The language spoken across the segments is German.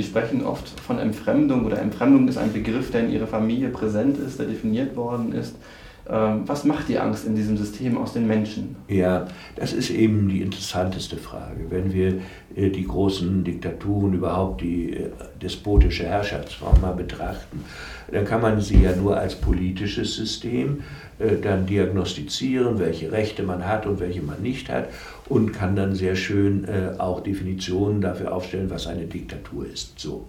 Sie sprechen oft von Entfremdung oder Entfremdung ist ein Begriff, der in Ihrer Familie präsent ist, der definiert worden ist. Ähm, was macht die Angst in diesem System aus den Menschen? Ja, das ist eben die interessanteste Frage. Wenn wir äh, die großen Diktaturen, überhaupt die äh, despotische Herrschaftsform mal betrachten, dann kann man sie ja nur als politisches System äh, dann diagnostizieren, welche Rechte man hat und welche man nicht hat und kann dann sehr schön auch Definitionen dafür aufstellen, was eine Diktatur ist. So.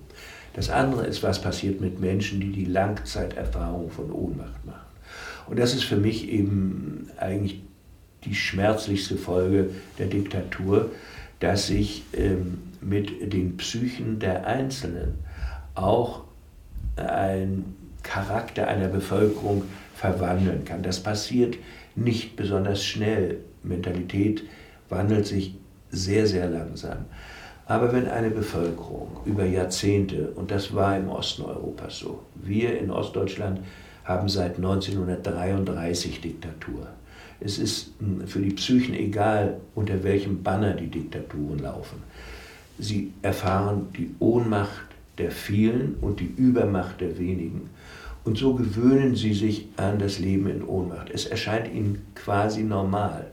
Das andere ist, was passiert mit Menschen, die die Langzeiterfahrung von Ohnmacht machen. Und das ist für mich eben eigentlich die schmerzlichste Folge der Diktatur, dass sich ähm, mit den Psychen der Einzelnen auch ein Charakter einer Bevölkerung verwandeln kann. Das passiert nicht besonders schnell. Mentalität wandelt sich sehr, sehr langsam. Aber wenn eine Bevölkerung über Jahrzehnte, und das war im Osten Europas so, wir in Ostdeutschland haben seit 1933 Diktatur. Es ist hm, für die Psychen egal, unter welchem Banner die Diktaturen laufen. Sie erfahren die Ohnmacht der vielen und die Übermacht der wenigen. Und so gewöhnen sie sich an das Leben in Ohnmacht. Es erscheint ihnen quasi normal.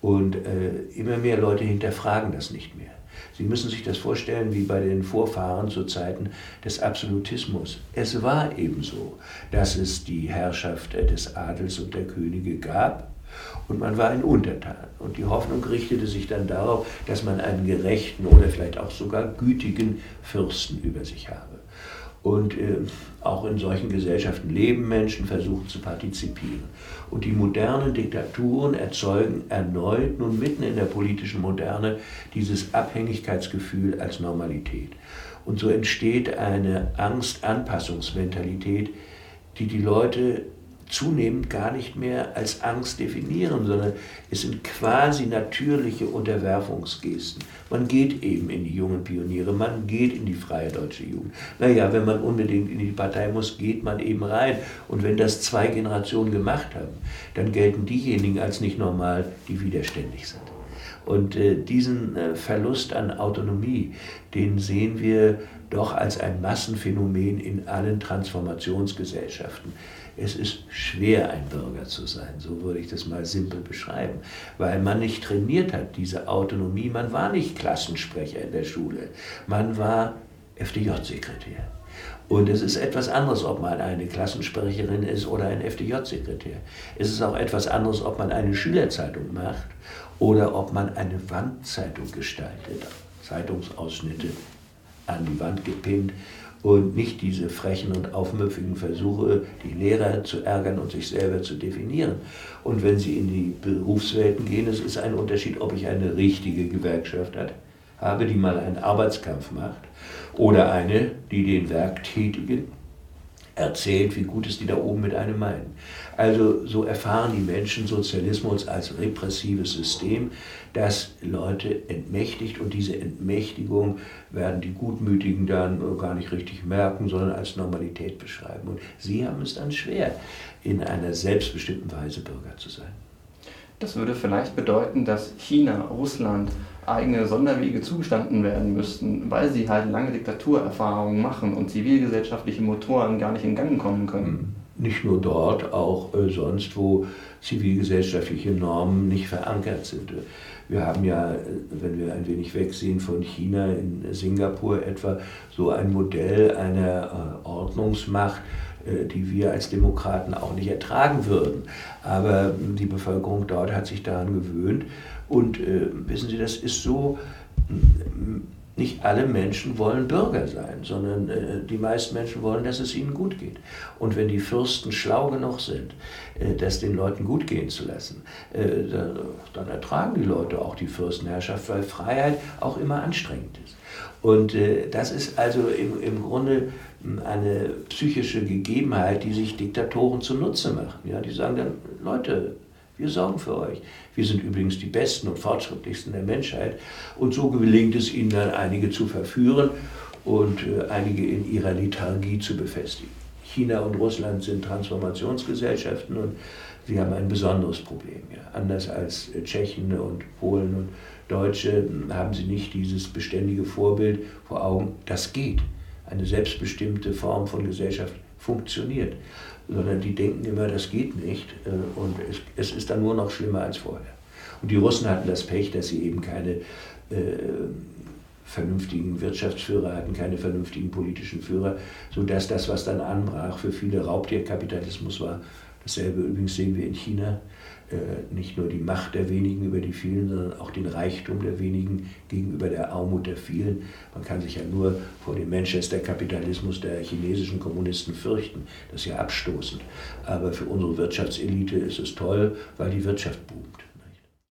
Und äh, immer mehr Leute hinterfragen das nicht mehr. Sie müssen sich das vorstellen wie bei den Vorfahren zu Zeiten des Absolutismus. Es war ebenso, dass es die Herrschaft des Adels und der Könige gab und man war ein Untertan. Und die Hoffnung richtete sich dann darauf, dass man einen gerechten oder vielleicht auch sogar gütigen Fürsten über sich habe. Und äh, auch in solchen Gesellschaften leben Menschen, versuchen zu partizipieren. Und die modernen Diktaturen erzeugen erneut, nun mitten in der politischen Moderne, dieses Abhängigkeitsgefühl als Normalität. Und so entsteht eine Angst-Anpassungsmentalität, die die Leute zunehmend gar nicht mehr als Angst definieren, sondern es sind quasi natürliche Unterwerfungsgesten. Man geht eben in die jungen Pioniere, man geht in die freie deutsche Jugend. Naja, wenn man unbedingt in die Partei muss, geht man eben rein. Und wenn das zwei Generationen gemacht haben, dann gelten diejenigen als nicht normal, die widerständig sind. Und äh, diesen äh, Verlust an Autonomie, den sehen wir doch als ein Massenphänomen in allen Transformationsgesellschaften es ist schwer, ein Bürger zu sein, so würde ich das mal simpel beschreiben, weil man nicht trainiert hat, diese Autonomie. Man war nicht Klassensprecher in der Schule, man war FDJ-Sekretär. Und es ist etwas anderes, ob man eine Klassensprecherin ist oder ein FDJ-Sekretär. Es ist auch etwas anderes, ob man eine Schülerzeitung macht oder ob man eine Wandzeitung gestaltet, Zeitungsausschnitte an die Wand gepinnt und nicht diese frechen und aufmüpfigen Versuche, die Lehrer zu ärgern und sich selber zu definieren. Und wenn sie in die Berufswelten gehen, es ist ein Unterschied, ob ich eine richtige Gewerkschaft habe, die mal einen Arbeitskampf macht, oder eine, die den Werktätigen erzählt, wie gut es die da oben mit einem meinen. Also so erfahren die Menschen Sozialismus als repressives System, das Leute entmächtigt und diese Entmächtigung werden die Gutmütigen dann gar nicht richtig merken, sondern als Normalität beschreiben. Und sie haben es dann schwer, in einer selbstbestimmten Weise Bürger zu sein. Das würde vielleicht bedeuten, dass China, Russland eigene Sonderwege zugestanden werden müssten, weil sie halt lange Diktaturerfahrungen machen und zivilgesellschaftliche Motoren gar nicht in Gang kommen können. Nicht nur dort, auch äh, sonst, wo zivilgesellschaftliche Normen nicht verankert sind. Wir haben ja, äh, wenn wir ein wenig wegsehen von China, in Singapur etwa so ein Modell einer äh, Ordnungsmacht, die wir als Demokraten auch nicht ertragen würden. Aber die Bevölkerung dort hat sich daran gewöhnt. Und äh, wissen Sie, das ist so, nicht alle Menschen wollen Bürger sein, sondern äh, die meisten Menschen wollen, dass es ihnen gut geht. Und wenn die Fürsten schlau genug sind, äh, das den Leuten gut gehen zu lassen, äh, dann, ertragen die Leute auch die Fürstenherrschaft, weil Freiheit auch immer anstrengend ist. Und äh, das ist also im, im Grunde eine psychische Gegebenheit, die sich Diktatoren zunutze machen. Ja, die sagen dann, Leute, wir sorgen für euch. Wir sind übrigens die Besten und Fortschrittlichsten der Menschheit. Und so gelingt es ihnen dann, einige zu verführen und äh, einige in ihrer Lethargie zu befestigen. China und Russland sind Transformationsgesellschaften und sie haben ein besonderes Problem. Ja. Anders als äh, Tschechien und Polen und Deutsche haben sie nicht dieses beständige Vorbild vor Augen, das geht. Eine selbstbestimmte Form von Gesellschaft funktioniert, sondern die denken immer, das geht nicht äh, und es, es ist dann nur noch schlimmer als vorher. Und die Russen hatten das Pech, dass sie eben keine äh, vernünftigen Wirtschaftsführer hatten, keine vernünftigen politischen Führer, sodass das, was dann anbrach, für viele Raubtierkapitalismus war. Dasselbe übrigens sehen wir in China. Äh, nicht nur die Macht der wenigen über die vielen, sondern auch den Reichtum der wenigen gegenüber der Armut der vielen. Man kann sich ja nur vor dem Manchester-Kapitalismus der chinesischen Kommunisten fürchten. Das ist ja abstoßend. Aber für unsere Wirtschaftselite ist es toll, weil die Wirtschaft boomt.